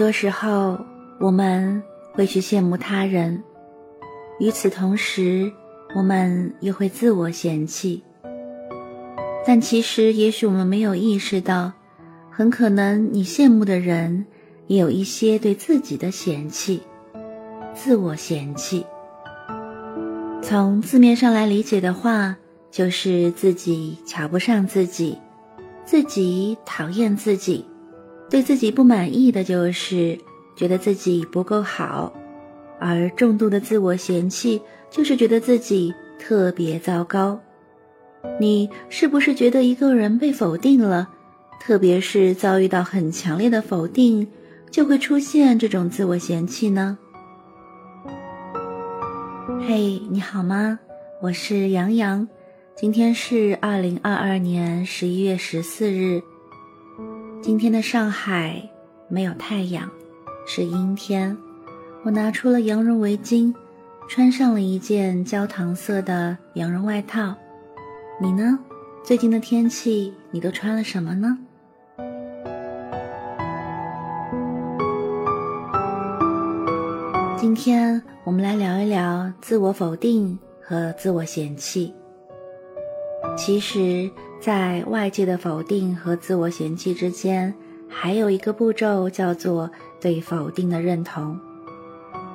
多时候，我们会去羡慕他人，与此同时，我们又会自我嫌弃。但其实，也许我们没有意识到，很可能你羡慕的人，也有一些对自己的嫌弃，自我嫌弃。从字面上来理解的话，就是自己瞧不上自己，自己讨厌自己。对自己不满意的就是觉得自己不够好，而重度的自我嫌弃就是觉得自己特别糟糕。你是不是觉得一个人被否定了，特别是遭遇到很强烈的否定，就会出现这种自我嫌弃呢？嘿，你好吗？我是杨洋，今天是二零二二年十一月十四日。今天的上海没有太阳，是阴天。我拿出了羊绒围巾，穿上了一件焦糖色的羊绒外套。你呢？最近的天气你都穿了什么呢？今天我们来聊一聊自我否定和自我嫌弃。其实。在外界的否定和自我嫌弃之间，还有一个步骤叫做对否定的认同。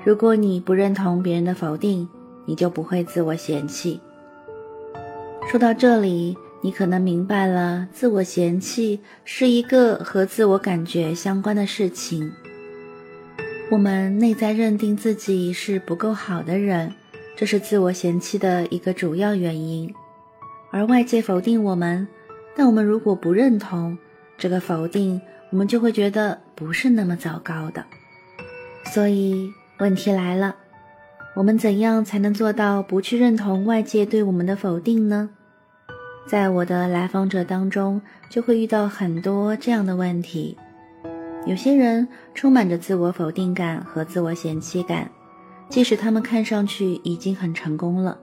如果你不认同别人的否定，你就不会自我嫌弃。说到这里，你可能明白了，自我嫌弃是一个和自我感觉相关的事情。我们内在认定自己是不够好的人，这是自我嫌弃的一个主要原因。而外界否定我们，但我们如果不认同这个否定，我们就会觉得不是那么糟糕的。所以问题来了，我们怎样才能做到不去认同外界对我们的否定呢？在我的来访者当中，就会遇到很多这样的问题。有些人充满着自我否定感和自我嫌弃感，即使他们看上去已经很成功了，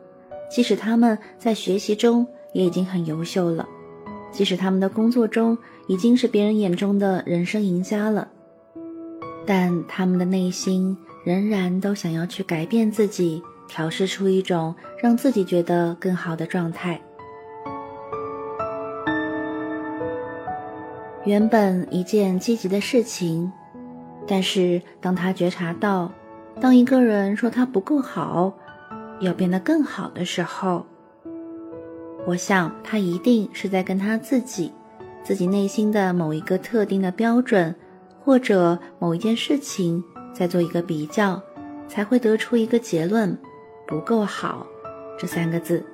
即使他们在学习中。也已经很优秀了，即使他们的工作中已经是别人眼中的人生赢家了，但他们的内心仍然都想要去改变自己，调试出一种让自己觉得更好的状态。原本一件积极的事情，但是当他觉察到，当一个人说他不够好，要变得更好的时候。我想，他一定是在跟他自己、自己内心的某一个特定的标准，或者某一件事情，在做一个比较，才会得出一个结论：不够好这三个字。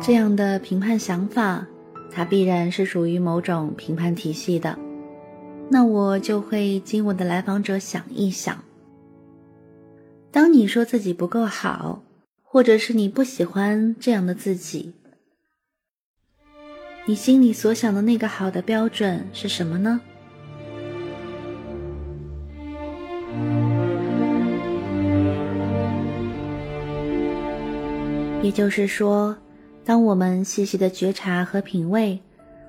这样的评判想法，它必然是属于某种评判体系的。那我就会经我的来访者想一想。当你说自己不够好，或者是你不喜欢这样的自己，你心里所想的那个好的标准是什么呢？也就是说，当我们细细的觉察和品味，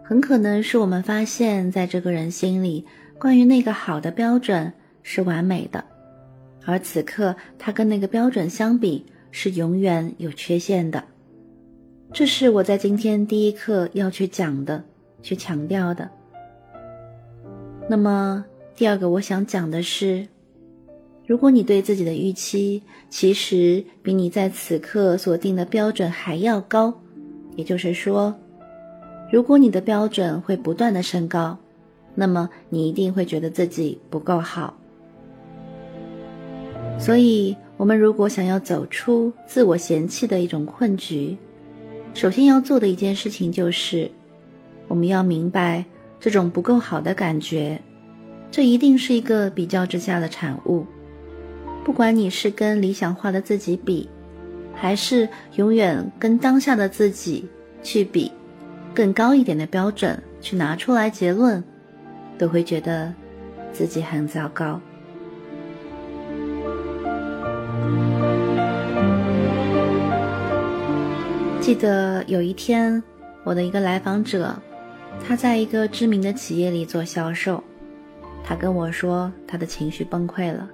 很可能是我们发现，在这个人心里，关于那个好的标准是完美的。而此刻，他跟那个标准相比，是永远有缺陷的。这是我在今天第一课要去讲的，去强调的。那么，第二个我想讲的是，如果你对自己的预期其实比你在此刻所定的标准还要高，也就是说，如果你的标准会不断的升高，那么你一定会觉得自己不够好。所以，我们如果想要走出自我嫌弃的一种困局，首先要做的一件事情就是，我们要明白这种不够好的感觉，这一定是一个比较之下的产物。不管你是跟理想化的自己比，还是永远跟当下的自己去比，更高一点的标准去拿出来结论，都会觉得自己很糟糕。记得有一天，我的一个来访者，他在一个知名的企业里做销售，他跟我说他的情绪崩溃了，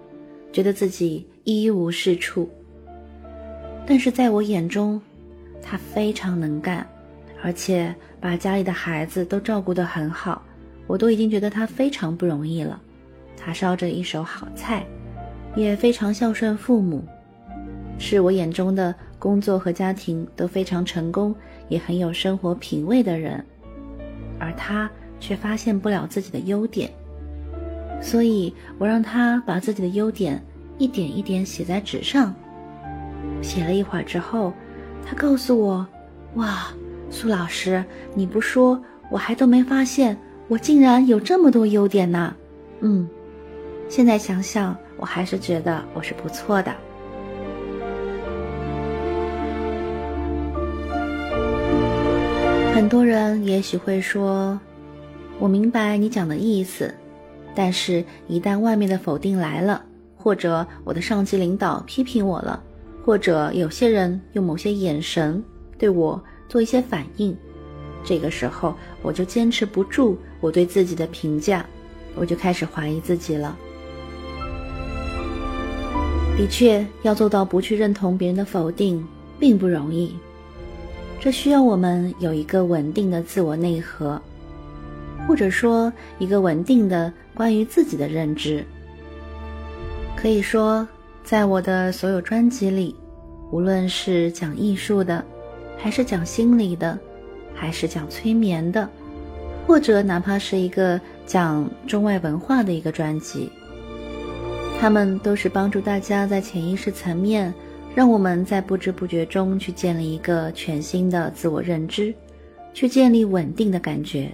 觉得自己一无是处。但是在我眼中，他非常能干，而且把家里的孩子都照顾得很好，我都已经觉得他非常不容易了。他烧着一手好菜，也非常孝顺父母，是我眼中的工作和家庭都非常成功，也很有生活品味的人，而他却发现不了自己的优点，所以我让他把自己的优点一点一点写在纸上。写了一会儿之后，他告诉我：“哇，苏老师，你不说我还都没发现，我竟然有这么多优点呢。”嗯。现在想想，我还是觉得我是不错的。很多人也许会说：“我明白你讲的意思，但是，一旦外面的否定来了，或者我的上级领导批评我了，或者有些人用某些眼神对我做一些反应，这个时候我就坚持不住我对自己的评价，我就开始怀疑自己了。”的确，要做到不去认同别人的否定，并不容易。这需要我们有一个稳定的自我内核，或者说一个稳定的关于自己的认知。可以说，在我的所有专辑里，无论是讲艺术的，还是讲心理的，还是讲催眠的，或者哪怕是一个讲中外文化的一个专辑。他们都是帮助大家在潜意识层面，让我们在不知不觉中去建立一个全新的自我认知，去建立稳定的感觉。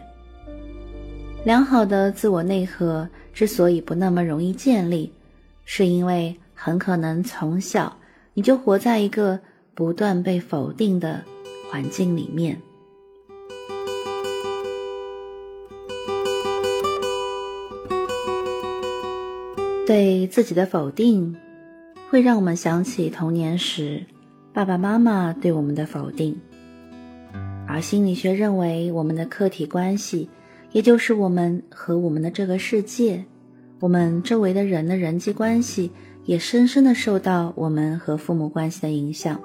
良好的自我内核之所以不那么容易建立，是因为很可能从小你就活在一个不断被否定的环境里面。对自己的否定，会让我们想起童年时爸爸妈妈对我们的否定。而心理学认为，我们的客体关系，也就是我们和我们的这个世界、我们周围的人的人际关系，也深深的受到我们和父母关系的影响。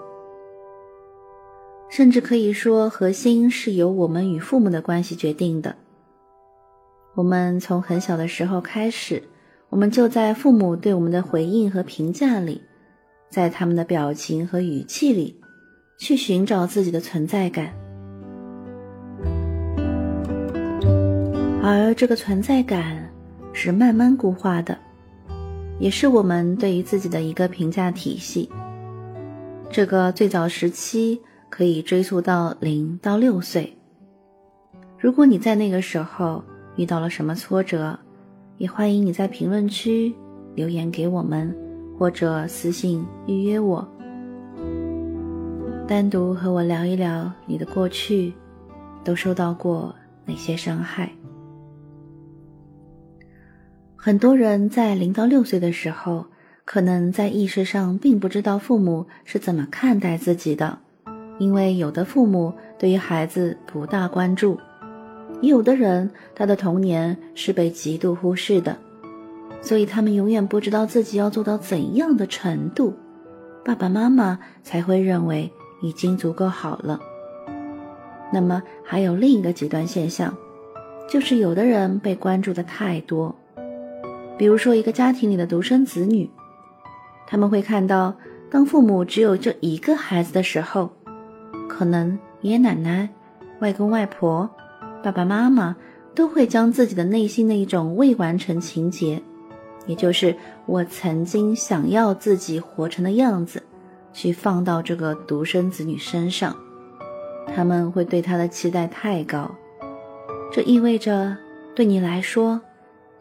甚至可以说，核心是由我们与父母的关系决定的。我们从很小的时候开始。我们就在父母对我们的回应和评价里，在他们的表情和语气里，去寻找自己的存在感，而这个存在感是慢慢固化的，也是我们对于自己的一个评价体系。这个最早时期可以追溯到零到六岁。如果你在那个时候遇到了什么挫折，也欢迎你在评论区留言给我们，或者私信预约我，单独和我聊一聊你的过去，都受到过哪些伤害？很多人在零到六岁的时候，可能在意识上并不知道父母是怎么看待自己的，因为有的父母对于孩子不大关注。有的人，他的童年是被极度忽视的，所以他们永远不知道自己要做到怎样的程度，爸爸妈妈才会认为已经足够好了。那么还有另一个极端现象，就是有的人被关注的太多，比如说一个家庭里的独生子女，他们会看到，当父母只有这一个孩子的时候，可能爷爷奶奶、外公外婆。爸爸妈妈都会将自己的内心的一种未完成情节，也就是我曾经想要自己活成的样子，去放到这个独生子女身上。他们会对他的期待太高，这意味着对你来说，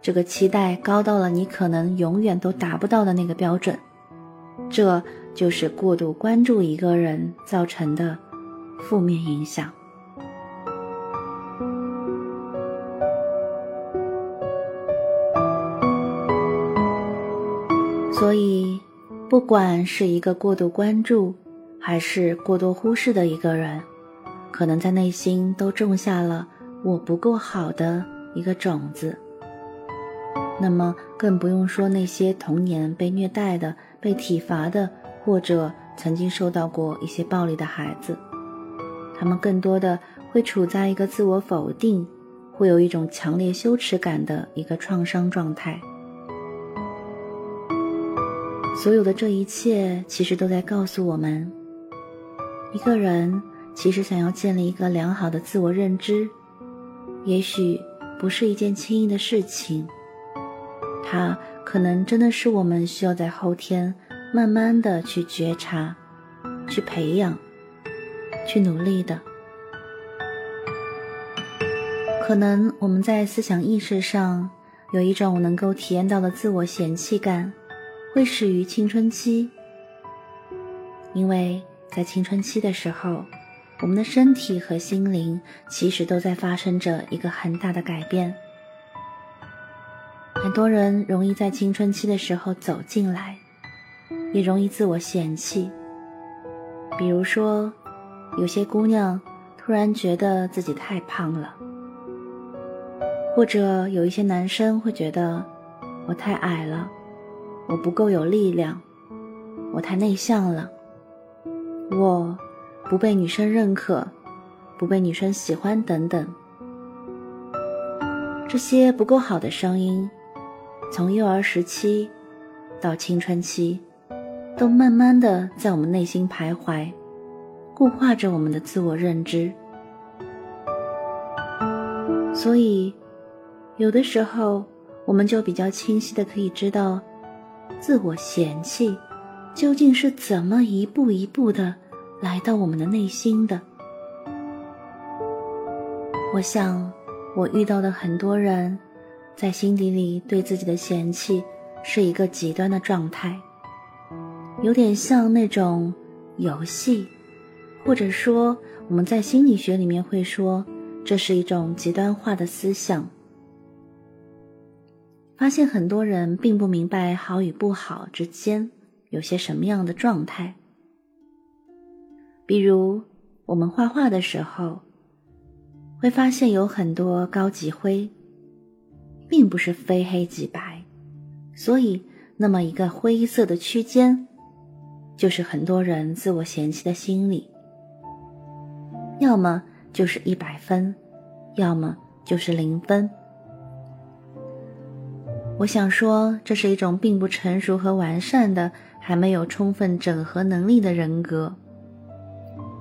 这个期待高到了你可能永远都达不到的那个标准。这就是过度关注一个人造成的负面影响。所以，不管是一个过度关注，还是过度忽视的一个人，可能在内心都种下了“我不够好”的一个种子。那么，更不用说那些童年被虐待的、被体罚的，或者曾经受到过一些暴力的孩子，他们更多的会处在一个自我否定、会有一种强烈羞耻感的一个创伤状态。所有的这一切，其实都在告诉我们：一个人其实想要建立一个良好的自我认知，也许不是一件轻易的事情。它可能真的是我们需要在后天慢慢的去觉察、去培养、去努力的。可能我们在思想意识上有一种能够体验到的自我嫌弃感，会始于青春期，因为在青春期的时候，我们的身体和心灵其实都在发生着一个很大的改变。很多人容易在青春期的时候走进来，也容易自我嫌弃。比如说，有些姑娘突然觉得自己太胖了，或者有一些男生会觉得我太矮了，我不够有力量，我太内向了，我不被女生认可，不被女生喜欢等等。这些不够好的声音。从幼儿时期到青春期，都慢慢的在我们内心徘徊，固化着我们的自我认知。所以，有的时候我们就比较清晰的可以知道，自我嫌弃究竟是怎么一步一步的来到我们的内心的。我想，我遇到的很多人。在心底里对自己的嫌弃是一个极端的状态，有点像那种游戏，或者说我们在心理学里面会说这是一种极端化的思想。发现很多人并不明白好与不好之间有些什么样的状态，比如我们画画的时候，会发现有很多高级灰。并不是非黑即白，所以那么一个灰色的区间，就是很多人自我嫌弃的心理。要么就是一百分，要么就是零分。我想说，这是一种并不成熟和完善的，还没有充分整合能力的人格。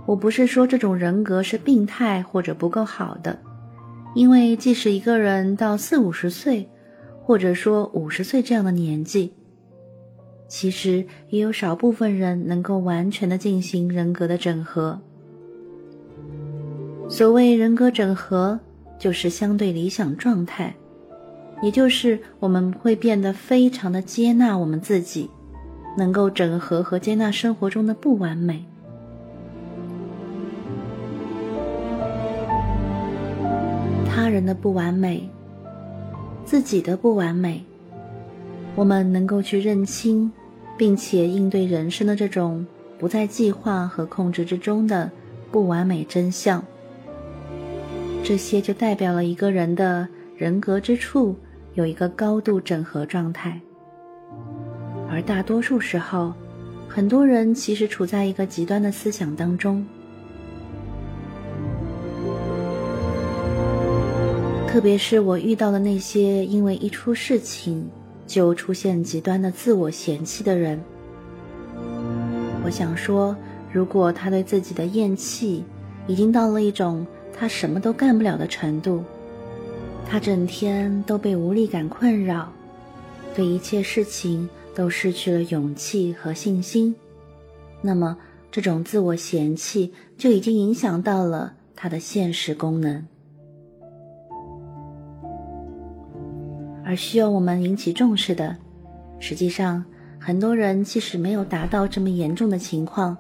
我不是说这种人格是病态或者不够好的。因为即使一个人到四五十岁，或者说五十岁这样的年纪，其实也有少部分人能够完全的进行人格的整合。所谓人格整合，就是相对理想状态，也就是我们会变得非常的接纳我们自己，能够整合和接纳生活中的不完美。他人的不完美，自己的不完美，我们能够去认清，并且应对人生的这种不在计划和控制之中的不完美真相。这些就代表了一个人的人格之处有一个高度整合状态，而大多数时候，很多人其实处在一个极端的思想当中。特别是我遇到的那些因为一出事情就出现极端的自我嫌弃的人，我想说，如果他对自己的厌弃已经到了一种他什么都干不了的程度，他整天都被无力感困扰，对一切事情都失去了勇气和信心，那么这种自我嫌弃就已经影响到了他的现实功能。而需要我们引起重视的，实际上，很多人即使没有达到这么严重的情况，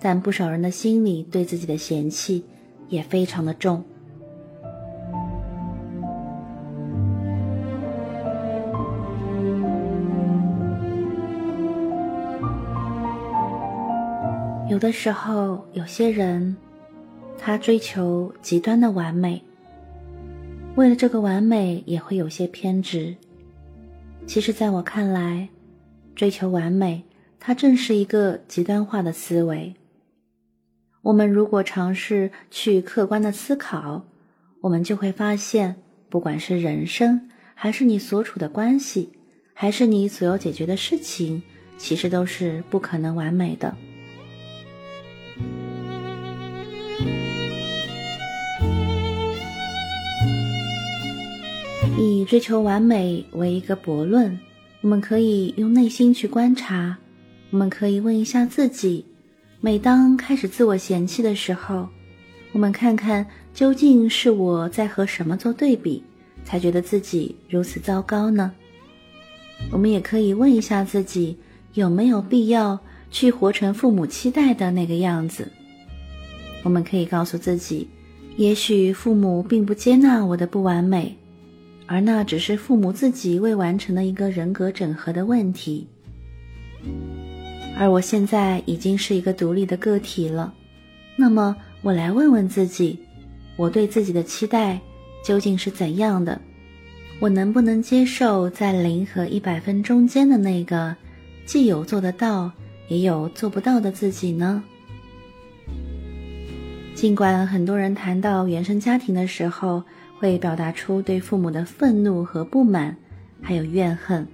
但不少人的心里对自己的嫌弃也非常的重。有的时候，有些人，他追求极端的完美，为了这个完美也会有些偏执。其实，在我看来，追求完美，它正是一个极端化的思维。我们如果尝试去客观的思考，我们就会发现，不管是人生，还是你所处的关系，还是你所要解决的事情，其实都是不可能完美的。以追求完美为一个悖论，我们可以用内心去观察，我们可以问一下自己。每当开始自我嫌弃的时候，我们看看究竟是我在和什么做对比，才觉得自己如此糟糕呢？我们也可以问一下自己，有没有必要去活成父母期待的那个样子？我们可以告诉自己，也许父母并不接纳我的不完美，而那只是父母自己未完成的一个人格整合的问题。而我现在已经是一个独立的个体了，那么我来问问自己，我对自己的期待究竟是怎样的？我能不能接受在零和一百分中间的那个，既有做得到，也有做不到的自己呢？尽管很多人谈到原生家庭的时候，会表达出对父母的愤怒和不满，还有怨恨，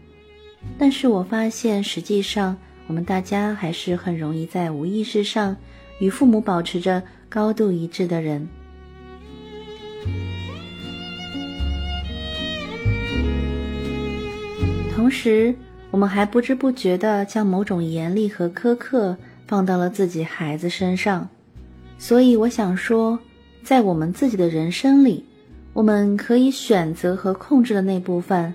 但是我发现实际上。我们大家还是很容易在无意识上与父母保持着高度一致的人。同时，我们还不知不觉地将某种严厉和苛刻放到了自己孩子身上。所以，我想说，在我们自己的人生里，我们可以选择和控制的那部分，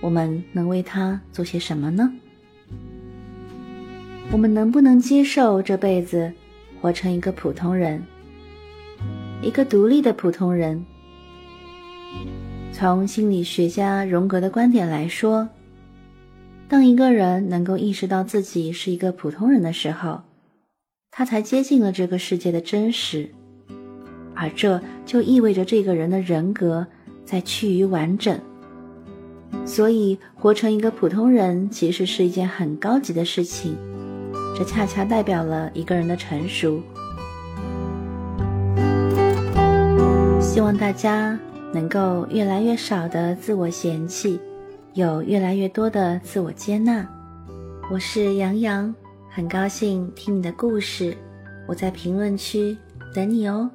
我们能为他做些什么呢？我们能不能接受这辈子活成一个普通人，一个独立的普通人？从心理学家荣格的观点来说，当一个人能够意识到自己是一个普通人的时候，他才接近了这个世界的真实，而这就意味着这个人的人格在趋于完整。所以，活成一个普通人其实是一件很高级的事情。这恰恰代表了一个人的成熟。希望大家能够越来越少的自我嫌弃，有越来越多的自我接纳。我是杨洋，很高兴听你的故事，我在评论区等你哦。